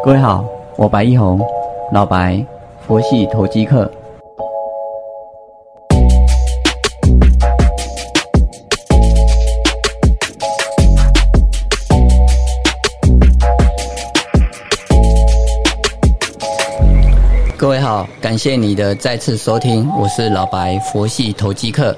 各位好，我白一红，老白，佛系投机客。各位好，感谢你的再次收听，我是老白，佛系投机客。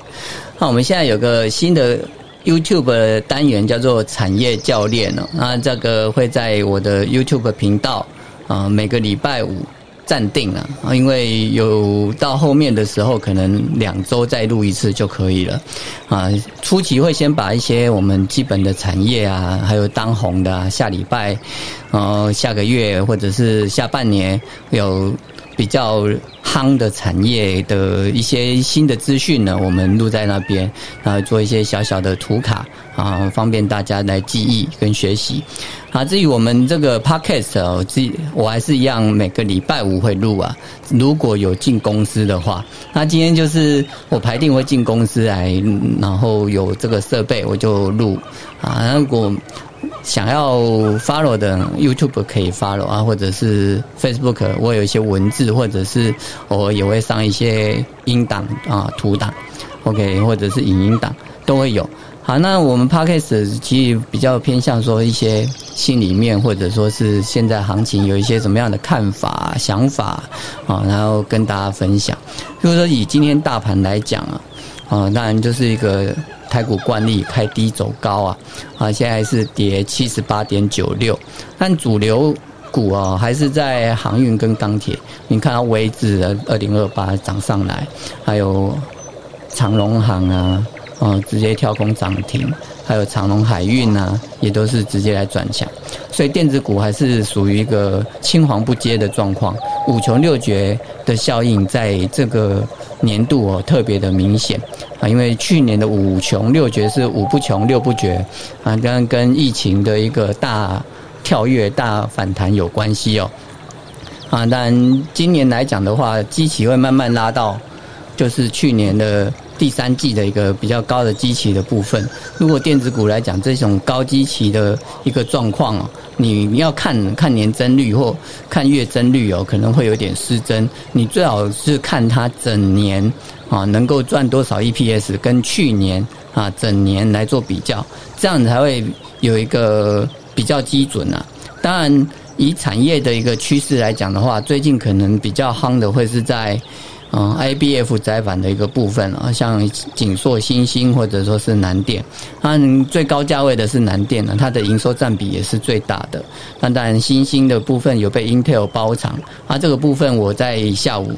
那我们现在有个新的 YouTube 单元，叫做产业教练哦。那这个会在我的 YouTube 频道啊，每个礼拜五暂定了啊，因为有到后面的时候，可能两周再录一次就可以了啊。初期会先把一些我们基本的产业啊，还有当红的啊，下礼拜，呃，下个月或者是下半年有。比较夯的产业的一些新的资讯呢，我们录在那边，啊，做一些小小的图卡啊，方便大家来记忆跟学习。啊，至于我们这个 podcast 哦，自我还是一样，每个礼拜五会录啊。如果有进公司的话，那今天就是我排定会进公司来，然后有这个设备我就录啊。如果想要 follow 的 YouTube 可以 follow 啊，或者是 Facebook，我有一些文字，或者是我也会上一些音档啊、图档，OK，或者是影音档都会有。好，那我们 Podcast 其实比较偏向说一些心里面，或者说是现在行情有一些什么样的看法、想法啊，然后跟大家分享。比如说以今天大盘来讲啊，啊，当然就是一个。台股惯例开低走高啊，啊，现在是跌七十八点九六，但主流股啊还是在航运跟钢铁。你看到微智的二零二八涨上来，还有长隆行啊，啊，直接跳空涨停，还有长隆海运啊，也都是直接来转强。所以电子股还是属于一个青黄不接的状况，五穷六绝的效应在这个年度哦特别的明显啊。因为去年的五穷六绝是五不穷六不绝，啊，跟跟疫情的一个大跳跃、大反弹有关系哦。啊，但今年来讲的话，基期会慢慢拉到，就是去年的第三季的一个比较高的基期的部分。如果电子股来讲，这种高基期的一个状况哦，你要看看年增率或看月增率哦，可能会有点失真。你最好是看它整年。啊，能够赚多少 EPS，跟去年啊整年来做比较，这样才会有一个比较基准啊。当然，以产业的一个趋势来讲的话，最近可能比较夯的会是在嗯 IBF 窄板的一个部分啊，像锦硕、新兴或者说是南电，它最高价位的是南电呢，它的营收占比也是最大的。那当然，新兴的部分有被 Intel 包场，啊，这个部分我在下午。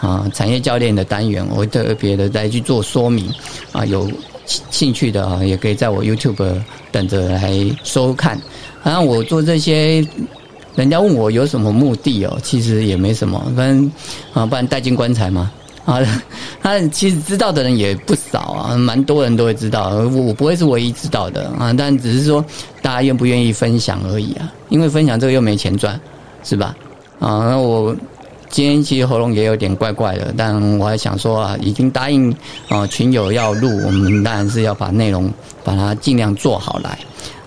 啊，产业教练的单元，我会特别的再去做说明。啊，有兴趣的啊，也可以在我 YouTube 等着来收看。然后我做这些，人家问我有什么目的哦，其实也没什么，反正啊，不然带进棺材嘛。啊，他其实知道的人也不少啊，蛮多人都会知道。我不会是唯一知道的啊，但只是说大家愿不愿意分享而已啊。因为分享这个又没钱赚，是吧？啊，那我。今天其实喉咙也有点怪怪的，但我还想说啊，已经答应啊群友要录，我们当然是要把内容把它尽量做好来。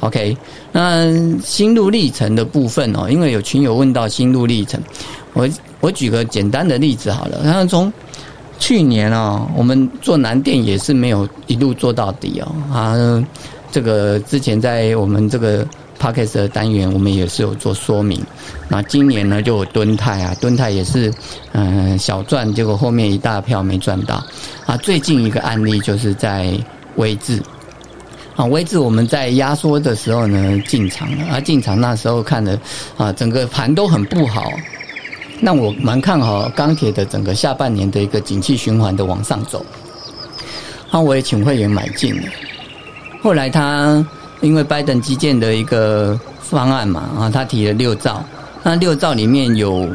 OK，那心路历程的部分哦，因为有群友问到心路历程，我我举个简单的例子好了。然后从去年啊，我们做南电也是没有一路做到底哦啊，这个之前在我们这个。P a c k e s 的单元我们也是有做说明，那今年呢就有敦泰啊，敦泰也是嗯小赚，结果后面一大票没赚到。啊。最近一个案例就是在威智。啊，威智我们在压缩的时候呢进场了，啊进场那时候看的啊整个盘都很不好，那我蛮看好钢铁的整个下半年的一个景气循环的往上走，那我也请会员买进了，后来他。因为拜登基建的一个方案嘛，啊，他提了六兆，那六兆里面有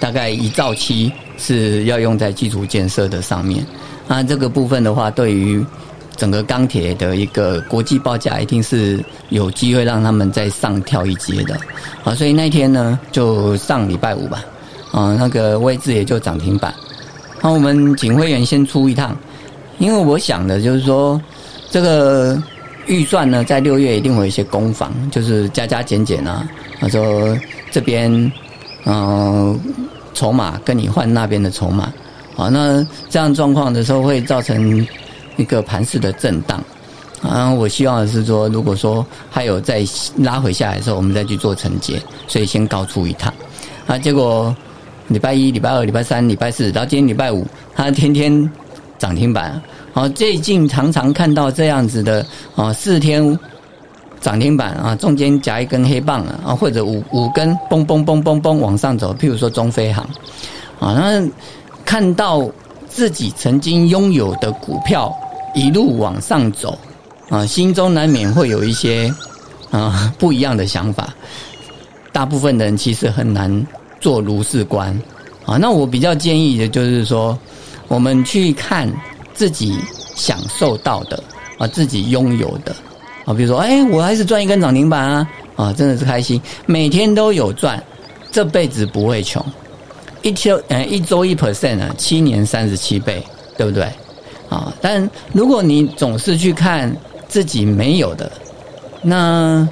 大概一兆七是要用在基础建设的上面，那这个部分的话，对于整个钢铁的一个国际报价，一定是有机会让他们再上跳一阶的，啊，所以那天呢，就上礼拜五吧，啊，那个位置也就涨停板，那我们警会员先出一趟，因为我想的就是说这个。预算呢，在六月一定会有一些攻防，就是加加减减啊。他说这边嗯筹码跟你换那边的筹码，好，那这样状况的时候会造成一个盘势的震荡。啊，我希望的是说，如果说还有再拉回下来的时候，我们再去做承接，所以先高出一趟。啊，结果礼拜一、礼拜二、礼拜三、礼拜四，到今天礼拜五，它天天涨停板。好，最近常常看到这样子的啊，四天涨停板啊，中间夹一根黑棒啊，或者五五根嘣嘣嘣嘣嘣往上走。譬如说中飞航，啊，那看到自己曾经拥有的股票一路往上走。啊，心中难免会有一些啊不一样的想法。大部分人其实很难做如是观啊。那我比较建议的就是说，我们去看自己享受到的啊，自己拥有的啊。比如说，哎，我还是赚一根涨停板啊，啊，真的是开心，每天都有赚，这辈子不会穷。一天，呃，一周一 percent 啊，七年三十七倍，对不对？啊，但如果你总是去看。自己没有的，那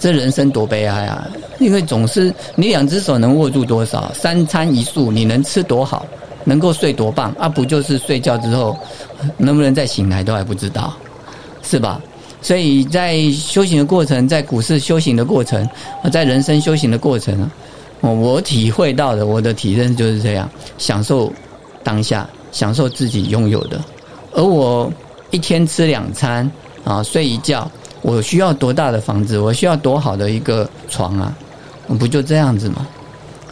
这人生多悲哀啊！因为总是你两只手能握住多少，三餐一宿你能吃多好，能够睡多棒啊？不就是睡觉之后能不能再醒来都还不知道，是吧？所以在修行的过程，在股市修行的过程，啊在人生修行的过程，我体会到的，我的体认就是这样：享受当下，享受自己拥有的。而我一天吃两餐。啊，睡一觉，我需要多大的房子？我需要多好的一个床啊？不就这样子吗？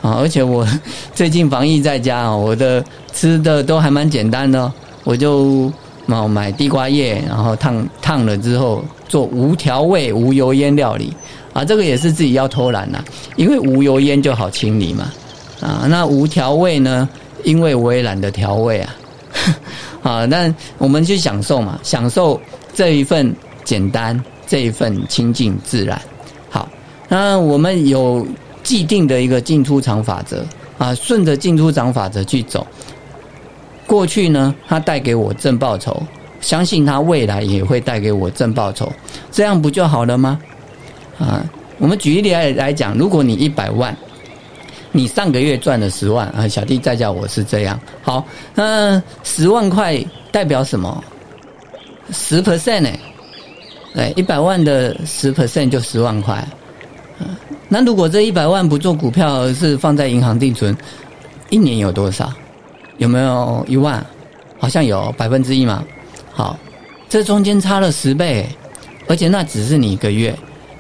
啊，而且我 最近防疫在家啊，我的吃的都还蛮简单的，我就啊买地瓜叶，然后烫烫了之后做无调味、无油烟料理啊，这个也是自己要偷懒呐，因为无油烟就好清理嘛。啊，那无调味呢？因为我也懒得调味啊。啊，那我们去享受嘛，享受。这一份简单，这一份清净自然。好，那我们有既定的一个进出场法则啊，顺着进出场法则去走。过去呢，它带给我正报酬，相信它未来也会带给我正报酬，这样不就好了吗？啊，我们举例来来讲，如果你一百万，你上个月赚了十万啊，小弟再叫我是这样。好，那十万块代表什么？十 percent 呢？哎，一百万的十 percent 就十万块。那如果这一百万不做股票，而是放在银行定存，一年有多少？有没有一万？好像有百分之一嘛。好，这中间差了十倍，而且那只是你一个月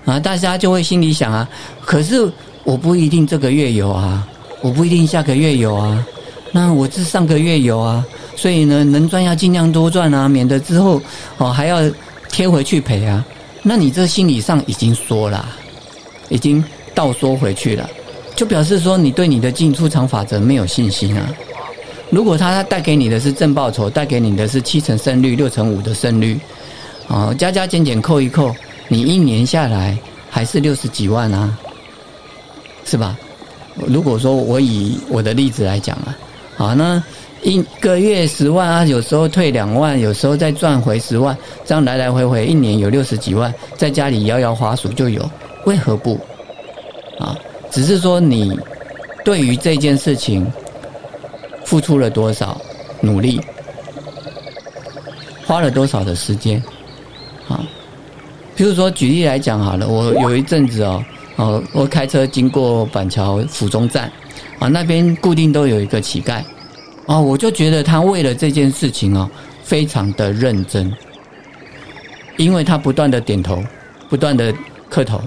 啊，大家就会心里想啊，可是我不一定这个月有啊，我不一定下个月有啊，那我是上个月有啊。所以呢，能赚要尽量多赚啊，免得之后哦还要贴回去赔啊。那你这心理上已经说了，已经倒缩回去了，就表示说你对你的进出场法则没有信心啊。如果他带给你的是正报酬，带给你的是七成胜率、六成五的胜率，哦加加减减扣一扣，你一年下来还是六十几万啊，是吧？如果说我以我的例子来讲啊，好那。一个月十万啊，有时候退两万，有时候再赚回十万，这样来来回回一年有六十几万，在家里摇摇滑鼠就有，为何不？啊，只是说你对于这件事情付出了多少努力，花了多少的时间啊？比如说举例来讲好了，我有一阵子哦，哦，我开车经过板桥府中站啊，那边固定都有一个乞丐。啊，我就觉得他为了这件事情哦，非常的认真，因为他不断的点头，不断的磕头，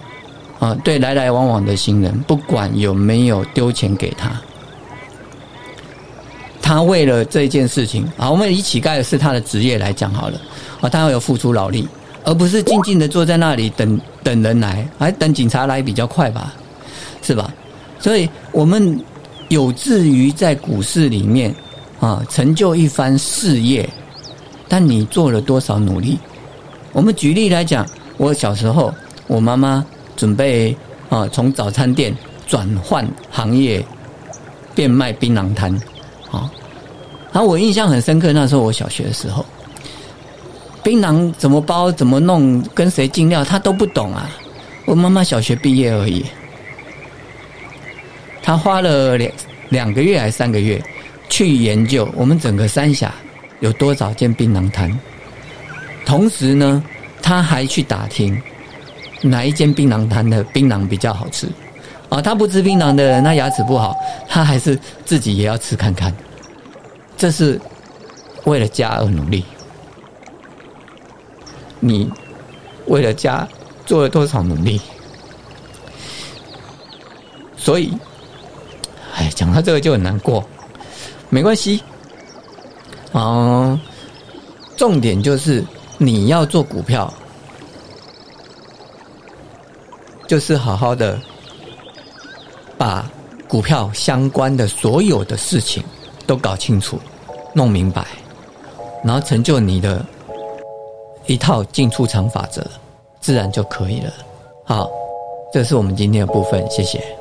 啊，对来来往往的行人，不管有没有丢钱给他，他为了这件事情啊，我们以乞丐是他的职业来讲好了，啊，他要有付出劳力，而不是静静的坐在那里等等人来，还等警察来比较快吧，是吧？所以我们有志于在股市里面。啊，成就一番事业，但你做了多少努力？我们举例来讲，我小时候，我妈妈准备啊，从早餐店转换行业，变卖槟榔摊，啊，然后我印象很深刻，那时候我小学的时候，槟榔怎么包、怎么弄、跟谁进料，他都不懂啊。我妈妈小学毕业而已，他花了两两个月还是三个月去研究我们整个三峡有多少间槟榔摊，同时呢，他还去打听哪一间槟榔摊的槟榔比较好吃。啊，他不吃槟榔的人，他牙齿不好，他还是自己也要吃看看。这是为了家而努力。你为了家。做了多少努力？所以，哎，讲到这个就很难过。没关系，哦，重点就是你要做股票，就是好好的把股票相关的所有的事情都搞清楚、弄明白，然后成就你的一套进出场法则。自然就可以了。好，这是我们今天的部分，谢谢。